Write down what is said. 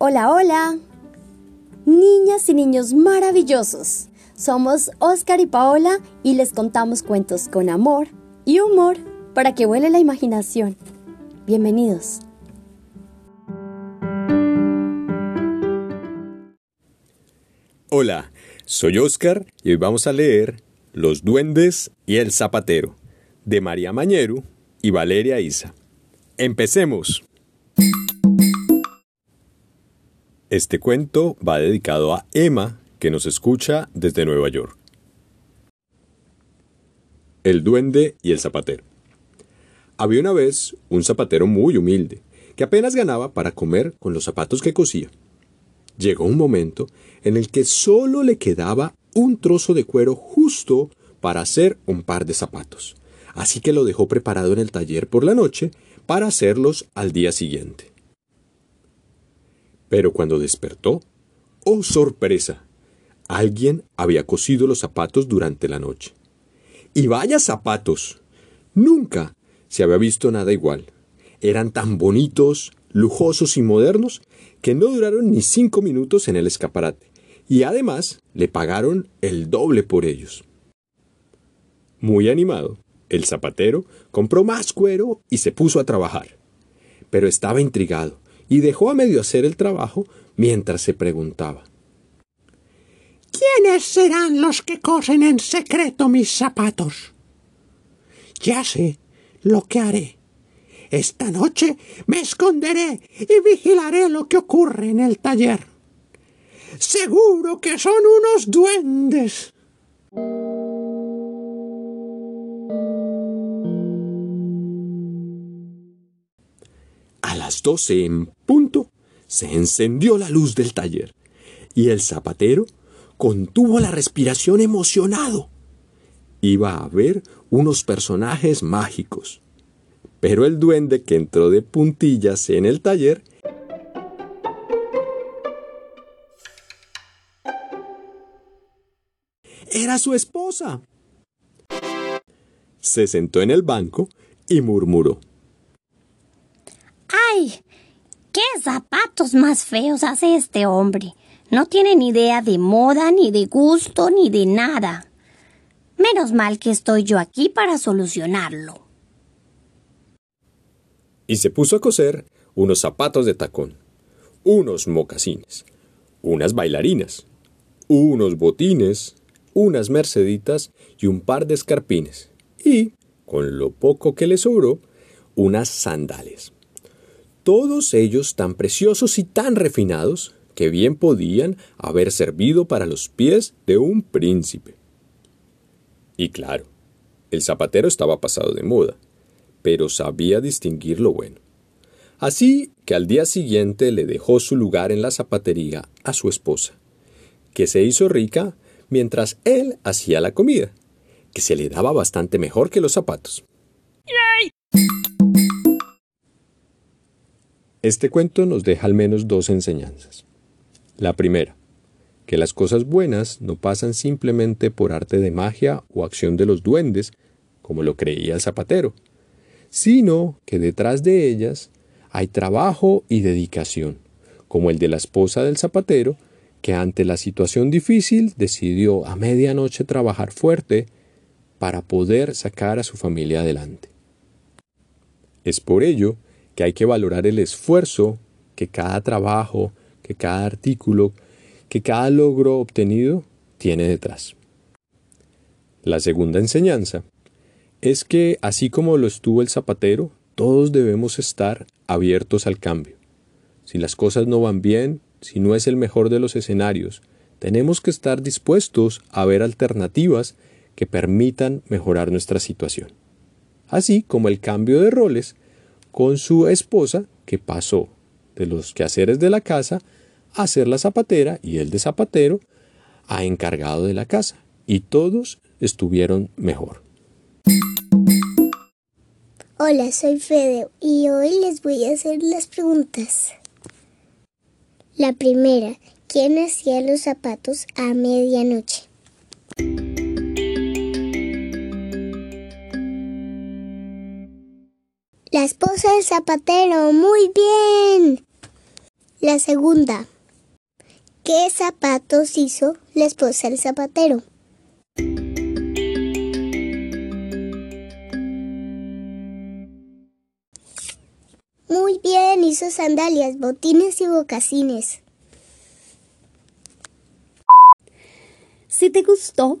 Hola, hola. Niñas y niños maravillosos. Somos Oscar y Paola y les contamos cuentos con amor y humor para que vuele la imaginación. Bienvenidos. Hola, soy Oscar y hoy vamos a leer Los duendes y el zapatero de María Mañeru y Valeria Isa. Empecemos. Este cuento va dedicado a Emma, que nos escucha desde Nueva York. El duende y el zapatero. Había una vez un zapatero muy humilde, que apenas ganaba para comer con los zapatos que cosía. Llegó un momento en el que solo le quedaba un trozo de cuero justo para hacer un par de zapatos, así que lo dejó preparado en el taller por la noche para hacerlos al día siguiente. Pero cuando despertó, ¡oh sorpresa! Alguien había cosido los zapatos durante la noche. Y vaya zapatos. Nunca se había visto nada igual. Eran tan bonitos, lujosos y modernos que no duraron ni cinco minutos en el escaparate, y además le pagaron el doble por ellos. Muy animado, el zapatero compró más cuero y se puso a trabajar. Pero estaba intrigado y dejó a medio hacer el trabajo mientras se preguntaba. ¿Quiénes serán los que cosen en secreto mis zapatos? Ya sé lo que haré. Esta noche me esconderé y vigilaré lo que ocurre en el taller. Seguro que son unos duendes. Las doce en punto se encendió la luz del taller y el zapatero contuvo la respiración emocionado. Iba a ver unos personajes mágicos. Pero el duende que entró de puntillas en el taller era su esposa. Se sentó en el banco y murmuró. ¿Qué zapatos más feos hace este hombre? No tiene ni idea de moda, ni de gusto, ni de nada. Menos mal que estoy yo aquí para solucionarlo. Y se puso a coser unos zapatos de tacón, unos mocasines, unas bailarinas, unos botines, unas merceditas y un par de escarpines. Y, con lo poco que le sobró, unas sandalias. Todos ellos tan preciosos y tan refinados que bien podían haber servido para los pies de un príncipe. Y claro, el zapatero estaba pasado de moda, pero sabía distinguir lo bueno. Así que al día siguiente le dejó su lugar en la zapatería a su esposa, que se hizo rica mientras él hacía la comida, que se le daba bastante mejor que los zapatos. Este cuento nos deja al menos dos enseñanzas. La primera, que las cosas buenas no pasan simplemente por arte de magia o acción de los duendes, como lo creía el zapatero, sino que detrás de ellas hay trabajo y dedicación, como el de la esposa del zapatero, que ante la situación difícil decidió a medianoche trabajar fuerte para poder sacar a su familia adelante. Es por ello que hay que valorar el esfuerzo que cada trabajo, que cada artículo, que cada logro obtenido tiene detrás. La segunda enseñanza es que, así como lo estuvo el zapatero, todos debemos estar abiertos al cambio. Si las cosas no van bien, si no es el mejor de los escenarios, tenemos que estar dispuestos a ver alternativas que permitan mejorar nuestra situación. Así como el cambio de roles con su esposa que pasó de los quehaceres de la casa a ser la zapatera y el de zapatero a encargado de la casa. Y todos estuvieron mejor. Hola, soy Fede y hoy les voy a hacer las preguntas. La primera, ¿quién hacía los zapatos a medianoche? La esposa del zapatero, muy bien. La segunda. ¿Qué zapatos hizo la esposa del zapatero? Muy bien, hizo sandalias, botines y bocacines. Si te gustó,